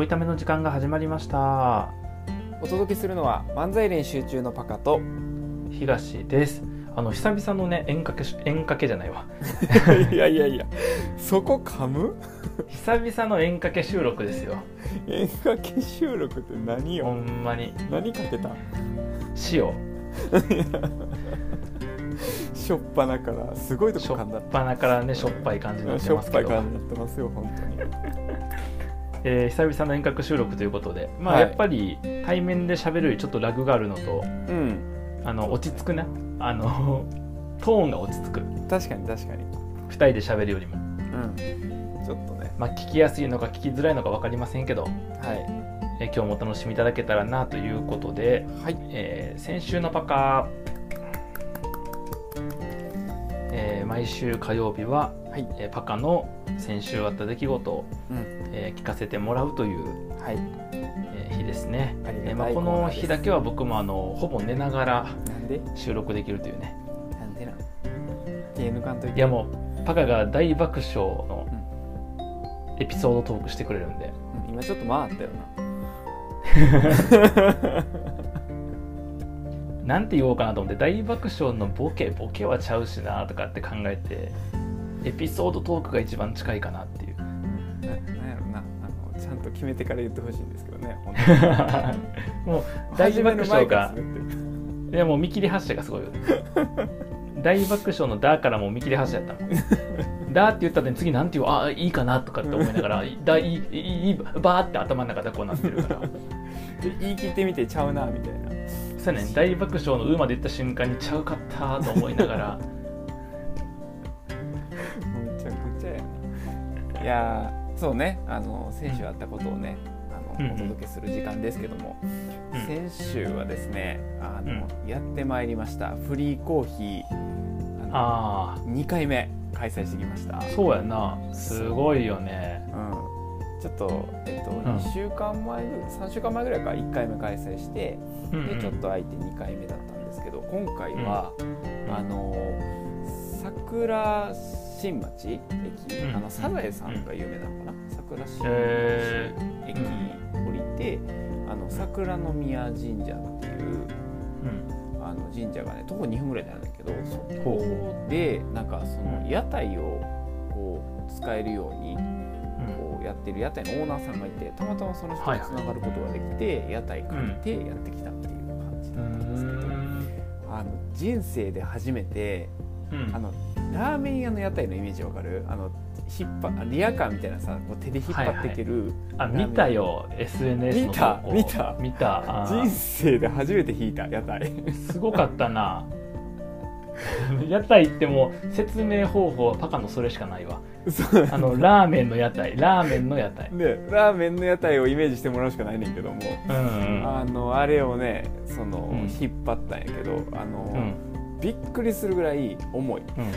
ょいための時間が始まりました。お届けするのは漫才練習中のパカと。東です。あの久々のね演歌けし演歌けじゃないわ。いやいやいや。そこ噛む？久々の演歌け収録ですよ。演歌系収録って何ほよんまに。何かけた？塩。しょっぱなからすごいとしょっこ噛んだ。っぱなからねしょっぱい感じになってしょっますけど。ぱい感じになってますよ本当にえー久々の遠隔収録ということでまあ、はいやっぱり対面で喋るよりちょっとラグがあるのとうん。あの落ち着くなあの トーンが落ち着く。確かに確かに。2人で喋るよりも。うん。ちょっとね。まあ聞きやすいのか聞きづらいのか分かりませんけど、はい。えー今日もお楽しみいただけたらなということで、はい。えー先週のパカえー毎週火曜日は、はい。えーパカの先週あった出来事を、うん。えー聞かせてもらうという、はい。えー日ですね、えーまあ、この日だけは僕もあのほぼ寝ながら収録できるというね。なんでなん手抜かんといて？いやもうパカが大爆笑のエピソードトークしてくれるんで。うん今ちょっと回ったよ なんて言おうかなと思って大爆笑のボケボケはちゃうしなとかって考えてエピソードトークが一番近いかなっていう。なんやろなあのちゃんと決めてから言ってほしいんですけどね もう大爆笑が。いやもう見切り発車がすごいよね。大爆笑の「だ」からもう見切り発車やったもん「だ」って言った後に次なんて言うあいいかなとかって思いながら「だいいいいーって頭の中でこうなってるから。で言い切ってみてちゃうなみたいな。そうやね。大爆笑の「う」まで言った瞬間にちゃうかったと思いながらいやーそうね。あの先週あったことをねあの、うんうん。お届けする時間ですけども、うん。先週はですねあの、うやってまいりました。フリーコーヒーあのあ2回目開催してきました。あそうやな。すごいよね。うん、ちょっと、えっとん。2週間前ぐ3週間前ぐらいから1回目開催して、うんうん。でちょっと空いて2回目だったんですけど今回は、あの桜新町駅、うん。あのサザエさんが有名なのかな、桜新町え駅降りて、あの桜の宮神社っていうあの神社がね徒歩2分ぐらいなんだけどそこでなんかそのうん。屋台をこう使えるようにうん。こうやってる屋台のオーナーさんがいてたまたまその人はいはいとつながることができて、屋台借りてやってきたっていう感じうなんですけど、ん。あの人生で初めてうん。あのラーメン屋の屋台のイメージわかる？あの引っ張リアカーみたいなさこう手で引っ張っていける、あ見たよ。SNS の見た見た。見た。人生で初めて引いた屋台。すごかったな。屋台ってもう説明方法はパカのそれしかないわ。あのラーメンの屋台。ラーメンの屋台。でラーメンの屋台をイメージしてもらうしかないねんけども、うんうん。あのあれをねその、うん。引っ張ったんやけどあの、うんびっくりするぐらい重い。うん。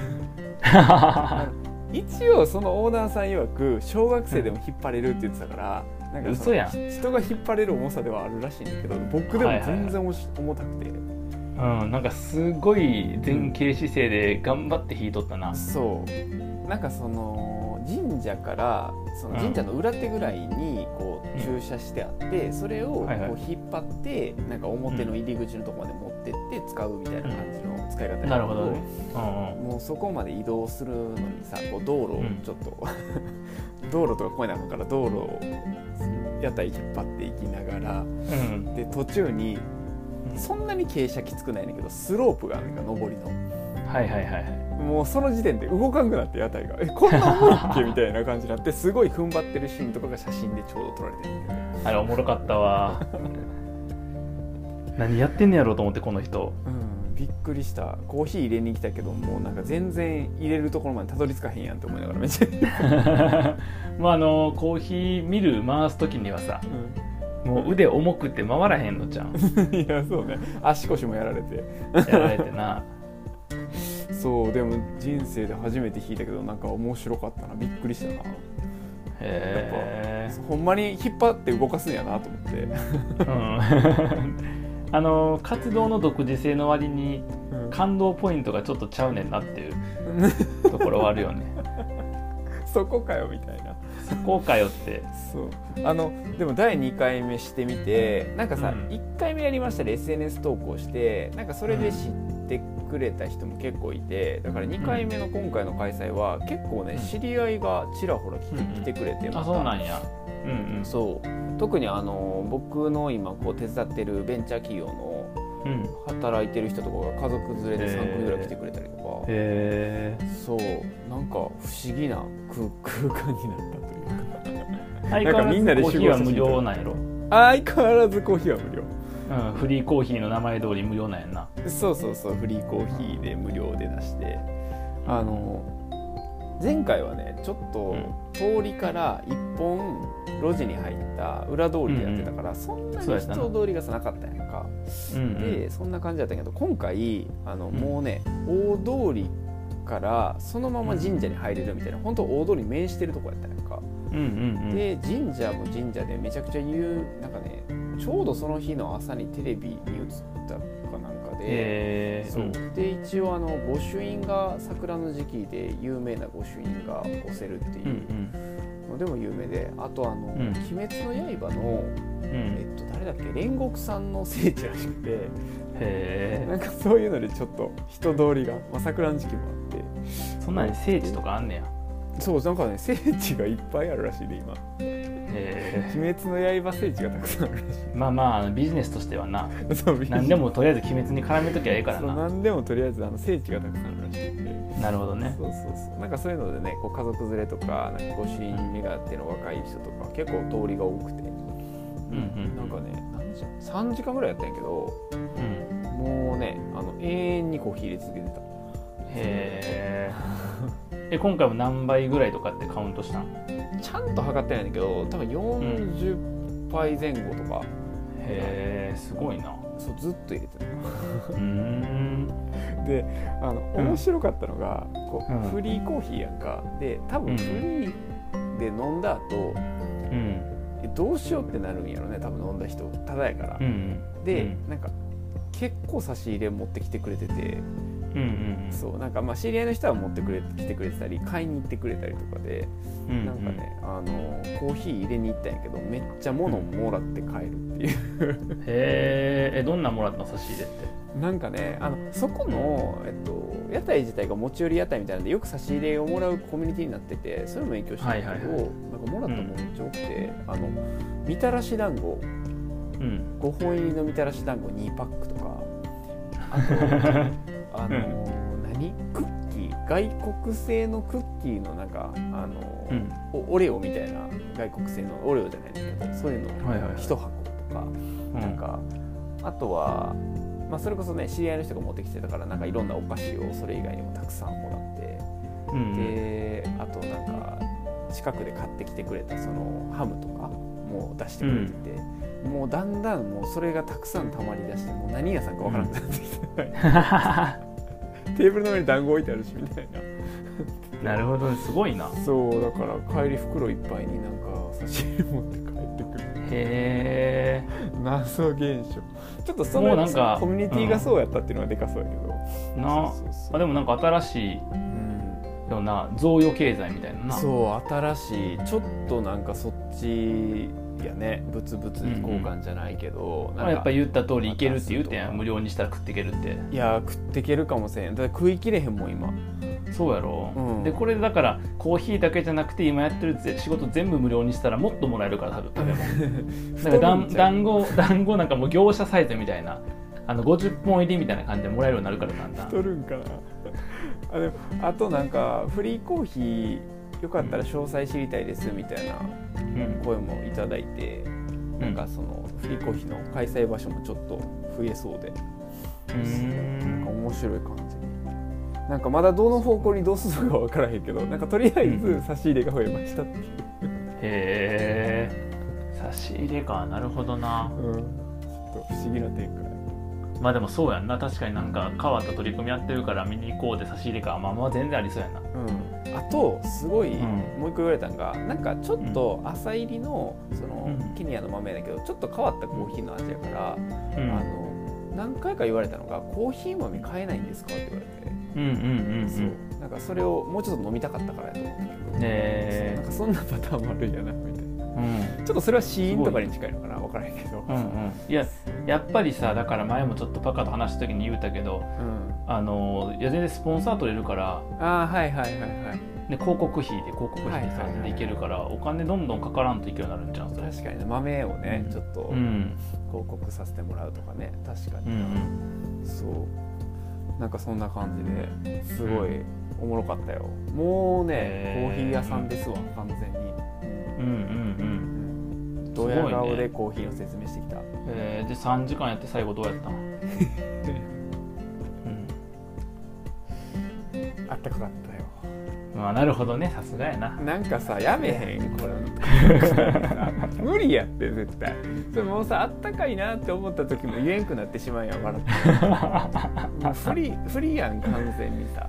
一応そのオーナーさん曰く小学生でも引っ張れるって言ってたから、なんかその嘘やん。人が引っ張れる重さではあるらしいんだけど僕でも全然重し重たくて。うん、なんかすごい前傾姿勢で頑張って弾いとったな、そう。なんかその神社からその神社の裏手ぐらいにこううん駐車してあってそれをこうはいはい。引っ張ってなんか表の入り口のところまで持ってって使うみたいな感じの使い方なるほどね。うんもうそこまで移動するのにさこう道路をうん。ちょっと、道路とかこういうのから道路を屋台引っ張っていきながらうん。うんで途中にそんなに傾斜きつくないねんだけどスロープがあるか上りの。はいはいはいはい。もうその時点で動かんくなって屋台がえこんな重いっけ？みたいな感じになってすごい踏ん張ってるシーンとかが写真でちょうど撮られてる。あれおもろかったわ 何やってんねやろうと思ってこの人。うんびっくりした。コーヒー入れに来たけどもうなんか全然入れるところまでたどり着かへんやんって思いながらめっちゃ、まああのコーヒーミル回す時にはさもう腕重くて回らへんのじゃん いやそうね。足腰もやられて。やられてな。そうでも人生で初めて弾いたけどなんか面白かったな。びっくりしたな。へえほんまに引っ張って動かすんやなと思って、うんあの活動の独自性の割に感動ポイントがちょっとちゃうねんなっていう ところはあるよね。そこかよみたいな。そこかよって。そう。あのでも第2回目してみてなんかさ、うん。1回目やりましたで SNS 投稿してなんかそれで知ってくれた人も結構いてだから2回目の今回の開催は結構ねうん。知り合いがちらほら来て,、くれてまあたそうなんやうんうん。そう。特にあの僕の今こう手伝ってるベンチャー企業のうん。働いてる人とかが家族連れで3組ぐらい来てくれたりとか、へそう。なんか不思議な空 空間になったというか。え相変わらみんなでずコーヒーは無料なんやろ、相変わらずコーヒーは無料。うん、フリーコーヒーの名前通り無料なんやんな。そうそうそう。フリーコーヒーで無料で出して。あの前回はねちょっと通りから一本路地に入った裏通りでやってたから、そんなにそうやったな人通りがさなかったやんか、うんうん。でそんな感じだったけど今回あの、ん。もうね大通りからそのまま神社に入れるみたいな本当大通りに面してるとこやったやんか、うんうんうん。で神社も神社でめちゃくちゃ言うなんかねちょうどその日の朝にテレビに映ったで、へえそう。で一応あの御朱印が桜の時期で有名な御朱印が押せるっていう。んのでも有名であとあの「うん。鬼滅の刃の」うん。えっと、誰だっけ？煉獄さんの聖地らしくて。へえなんかそういうのでちょっと人通りが、まあ、桜の時期もあって。そんなに聖地とかあんねや。そうなんかね聖地がいっぱいあるらしいで今へ「鬼滅の刃」聖地がたくさんあるらしえまあまあビジネスとしてはな。いそう何でもとりあえず鬼滅に絡めときゃええからな。何でもとりあえずあの聖地がたくさんあるらしいなるほどね。そうそうそう。なんかそういうのでねこう家族連れとかなんか御朱印目があっての若い人とか結構通りが多くて、うんうんなんかね何時3時間ぐらいやったんやけどうん。もうねあの永遠にコーヒー入れ続けてた。へええ今回も何倍ぐらいとかってカウントしたん？ちゃんと測ってないんだけど多分40杯前後とか、へえすごいな。そうずっと入れてうーん。たであのうん。面白かったのが、こううん。フリーコーヒーやんか。で多分フリーで飲んだ後、うん。えどうしようってなるんやろね多分飲んだ人ただやから、うん。で、うん。なんか結構差し入れ持ってきてくれてて、うんうんそうなんかまあ知り合いの人は持ってくれ来てくれてたり買いに行ってくれたりとかで、うんうん。なんかねあのコーヒー入れに行ったんやけどめっちゃ物もらって帰るっていう、へええどんなんもらったの差し入れって？なんかねあのそこの、えっと、屋台自体が持ち寄り屋台みたいなんでよく差し入れをもらうコミュニティになっててそれも影響してるけど、はいはいはなんかもらったものめっちゃ多くて、あのみたらし団子。うん。5本入りのみたらし団子2パックとか。あとあの、何？クッキー？外国製のクッキーのなんかあの、うん。おオレオみたいな外国製のオレオじゃないんですけどそういうのはいはいはい。1箱とか、うん。なんかあとは、まあ、それこそね知り合いの人が持ってきてたからなんかいろんなお菓子をそれ以外にもたくさんもらって、うん。であとなんか近くで買ってきてくれたそのハムとかも出してくれてて、もうだんだんもうそれがたくさん溜まりだしてもう何屋さんかわからなくなってきて、テーブルの上に団子置いてあるしみたいな。なるほどすごいな。そうだから帰り袋いっぱいになんか差し入れ持って帰ってくる。へえ。謎現象。ちょっとそのなんかコミュニティがそうやったっていうのはでかそうやけど、なあでもなんか新しいうんような贈与経済みたいなな。そう新しいちょっとなんかそっちやね物々交換じゃないけど、なんかまあやっぱ言った通りいけるって言うてん無料にしたら食っていけるって。いや食ってけるかもしれん。だ食いきれへんもん今。そうやろ、うん。でこれだからコーヒーだけじゃなくて今やってるぜ仕事全部無料にしたらもっともらえるから多分食べ物。だからだん団子団子なんかもう業者サイズみたいなあの50本入りみたいな感じでもらえるようになるからだんだん。太るんかな。あでもあとなんかフリーコーヒーよかったら詳細知りたいですみたいなうん声もいただいて、なんかそのフリーコーヒーの開催場所もちょっと増えそうで。うーなんかん面白い感じ。なんかまだどの方向にどうするのか分からへんけどなんかとりあえず差し入れが増えましたっていう、へえ差し入れか。なるほどな。うん、ちょっと不思議な展開。まあでもそうやんな。確かになんか変わった取り組みやってるから見に行こうで差し入れか。まあまあ全然ありそうやな。うん、あとすごい、ん。もう一個言われたのがなんかちょっと朝入りのその、うん。ケニアの豆だけどちょっと変わったコーヒーの味やから、うん。あの何回か言われたのが「コーヒー豆買えないんですか?」って言われて、うんうんうんうん。そう。なんかそれをもうちょっと飲みたかったからやと思うんだけど、へそんなパターンもあるんやなみたいな。うん。ちょっとそれはシーンとかに近いのかな分からへんけど。うんうん。いややっぱりさだから前もちょっとパカと話した時に言うたけどうん。あのいや全然スポンサー取れるからああはいはいはいはい。で広告費で広告費ではいはいはいさでいけるからお金どんどんかからんといけるようになるんじゃん確かにね豆をね、うん。ちょっとうん。広告させてもらうとかね確かに、うんうん。そう。なんかそんな感じですごいおもろかったよ。もうねコーヒー屋さんですわ完全に、うんうんうんドヤ顔でコーヒーの説明してきた、えーで3時間やって最後どうやったの、うん、あったかかったよ。まあなるほどね。さすがやな。なんかさやめへん？これ。無理やって絶対。それもうさあったかいなって思った時も言えんくなってしまうやん笑って。フリフリやん完全にさ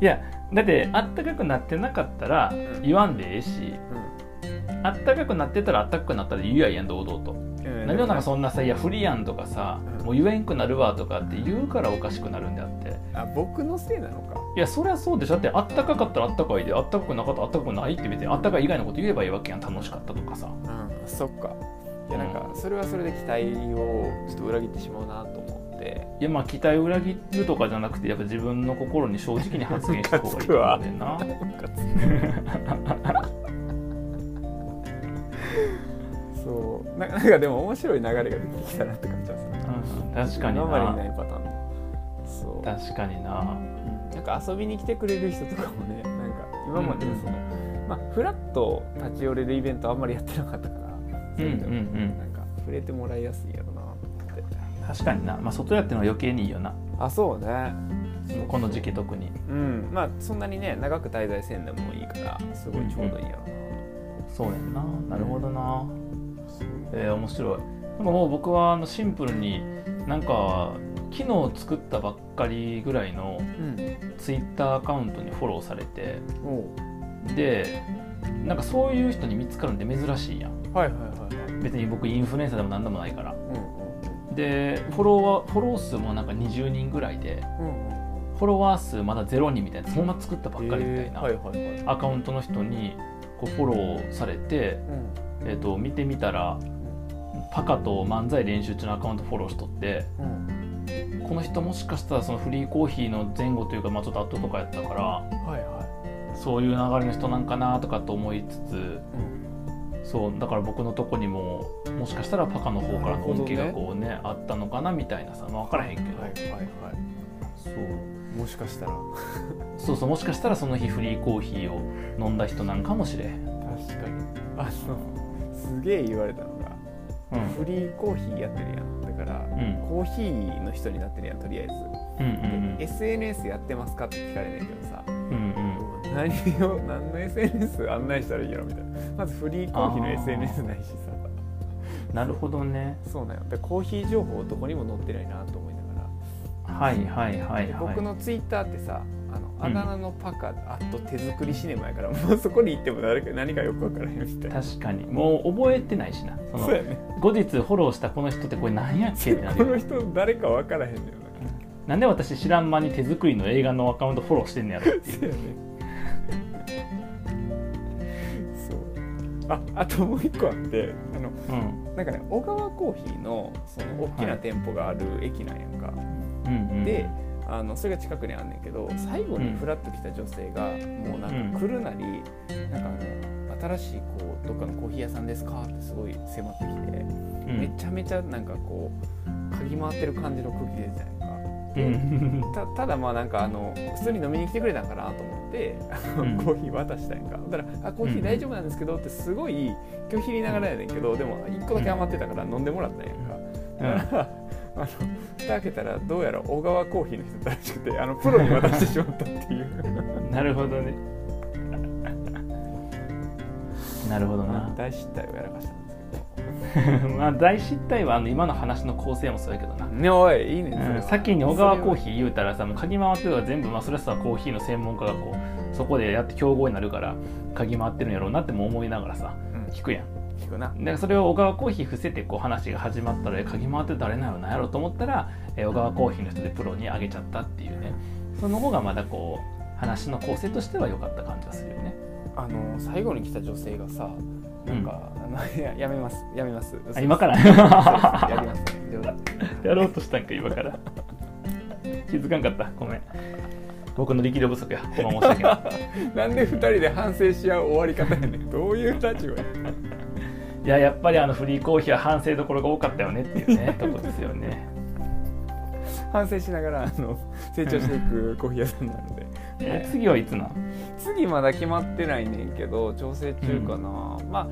いやだってあったかくなってなかったらん。言わんでええしあったかくなってたらあったかくなったら言うやんやん堂々と。うん何でもなんかそんなさ「いや不利やん」とかさ「うん。もう言えんくなるわ」とかって言うからおかしくなるんであって。あ僕のせいなのか。いやそりゃそうでしょ。だってあったかかったらあったかいであったかくなかったらあったかくないって別にあったかい以外のこと言えばいいわけやん楽しかったとかさ。うんそっか。いやなんかそれはそれで期待をちょっと裏切ってしまうなと思って。いやまあ期待を裏切るとかじゃなくてやっぱ自分の心に正直に発言した方がいいと思うね んなな なんかでも面白い流れが出てきたなって感じはする。うん。確かに今までになないパターン。のそう。確かにな。なんか遊びに来てくれる人とかもねなんか今までその、まあフラッと立ち寄れるイベントあんまりやってなかったから。そういう意味ではうんうんうん。なんか触れてもらいやすいやろなって。確かにな、まあ、外やってのは余計にいいよな。あそうね。この時期特に。うん。まあそんなにね長く滞在せんでもいいからすごいちょうどいいやろそうやんな。なるほどな。な、えー面白い。でももう僕はあのシンプルになんか昨日作ったばっかりぐらいのうん。ツイッターアカウントにフォローされておう。でなんかそういう人に見つかるんで珍しいやん。はいはいはいはい。別に僕インフルエンサーでも何でもないから。うんでフォロワーフォロー数もなんか20人ぐらいでうんフォロワー数まだ0人みたいなそんな作ったばっかりみたいなえーはいはいはい。アカウントの人にこうフォローされて、うん。えー、と見てみたらパカと漫才練習中のアカウントフォローしとってうんこの人もしかしたらそのフリーコーヒーの前後というか、まあ、ちょっと後とかやったからはいはそういう流れの人なんかなとかと思いつついうんそうだから僕のとこにももしかしたらパカの方からの恩恵がこうねあったのかなみたいなさ、まあ、分からへんけど、はいはいはい。そう。もしかしたら。そうそうもしかしたらその日フリーコーヒーを飲んだ人なんかもしれへん、確かに。あのすげえ言われたのフリーコーヒーやってるやん。だから、うん。コーヒーの人になってるやんとりあえず、うんうんで SNS やってますかって聞かれねんけどさ。何を何の SNS 案内したらいいやろみたいな。まずフリーコーヒーの SNS ないしさ。うんなるほどね。そうなんコーヒー情報どこにも載ってないなと思いながはいはいはいら、はい。僕のツイッターってさあのうん。あだ名のパカあと手作りシネマやから、もうそこに行っても誰か何かよく分からへんみたいな。確かに。もう覚えてないしな。そのそうやね。後日フォローしたこの人ってこれ何やっけってなるよこの人誰か分からへんのよなんで私知らん間に手作りの映画のアカウントフォローしてんねやろっていう。そうやね。そう。ああともう一個あってあのうん。なんかね小川コーヒーのその大きな店舗がある駅なんやんか、うんうん。であのそれが近くにあんねんけど最後にフラッと来た女性が、もうなんか来るなり、なんかあの新しいこうどっかのコーヒー屋さんですかってすごい迫ってきて、うん。めちゃめちゃなんかこう嗅ぎ回ってる感じの空気出てたやんか。うん。たただまあなんかあの普通に飲みに来てくれたんかなと思ってコーヒー渡したんやんか。だからあコーヒー大丈夫なんですけどってすごい拒否りながらやねんけどでも1個だけ余ってたから飲んでもらったんやんか。だからあの蓋開けたらどうやら小川コーヒーの人らしくてあのプロに渡してしまったっていう。なるほどね。なるほどな。大失態をやらかしたんですけまあ大失態はあの今の話の構成もそうやけどな、どねおいいいねうん、は。先に小川コーヒー言うたらさもう嗅ぎ回ってるから全部、まあ、それはさコーヒーの専門家がこうそこでやって競合になるから嗅ぎ回ってるんやろうなっても思いながらさうん。聞くやん聞くな。だからそれを小川コーヒー伏せてこう話が始まったらえ嗅ぎ回って誰なのなんやろうと思ったらえ小川コーヒーの人でプロにあげちゃったっていうね。その方がまだこう話の構成としては良かった感じがするよね。あの最後に来た女性がさなんか、あのいややめます。やめます。あ今から？やります。やろうとしたんか今から。気づかんかった？ごめん。僕の力量不足や。ほんま申し訳ない。なんで二人で反省し合う終わり方やねん。どういう立場やいややっぱりあのフリーコーヒーは反省どころが多かったよねっていうねとこですよね。反省しながらあの成長していくコーヒー屋さんなので。え次はいつなん？次まだ決まってないねんけど調整中かな、まあ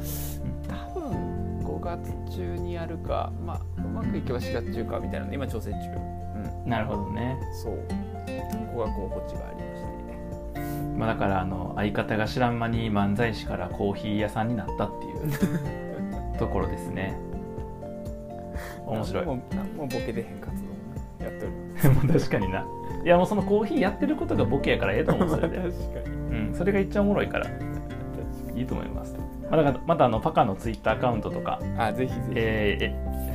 多分5月中にやるかまあうまくいけば4月中かみたいなので今調整中。うん。なるほどね、そう。ここが候補地がありまして。まあ、だからあの相方が知らん間に漫才師からコーヒー屋さんになったっていう ところですね。面白い。何も何もボケでへん活動をやっております。もう確かにな。いやもうそのコーヒーやってることがボケやからええと思うそれで、確かに。うん、それが一番おもろいから。いいと思います、まあ、だまたあのパカのツイッターアカウントとか、あぜひぜひ、え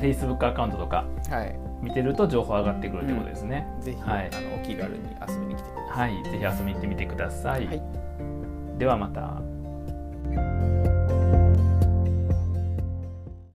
ー、え Facebook アカウントとかはい。見てると情報上がってくるってことですね、ぜひ、はい。あのお気軽に遊びに来てください。はいぜひ遊びに行ってみてください、はい。ではまた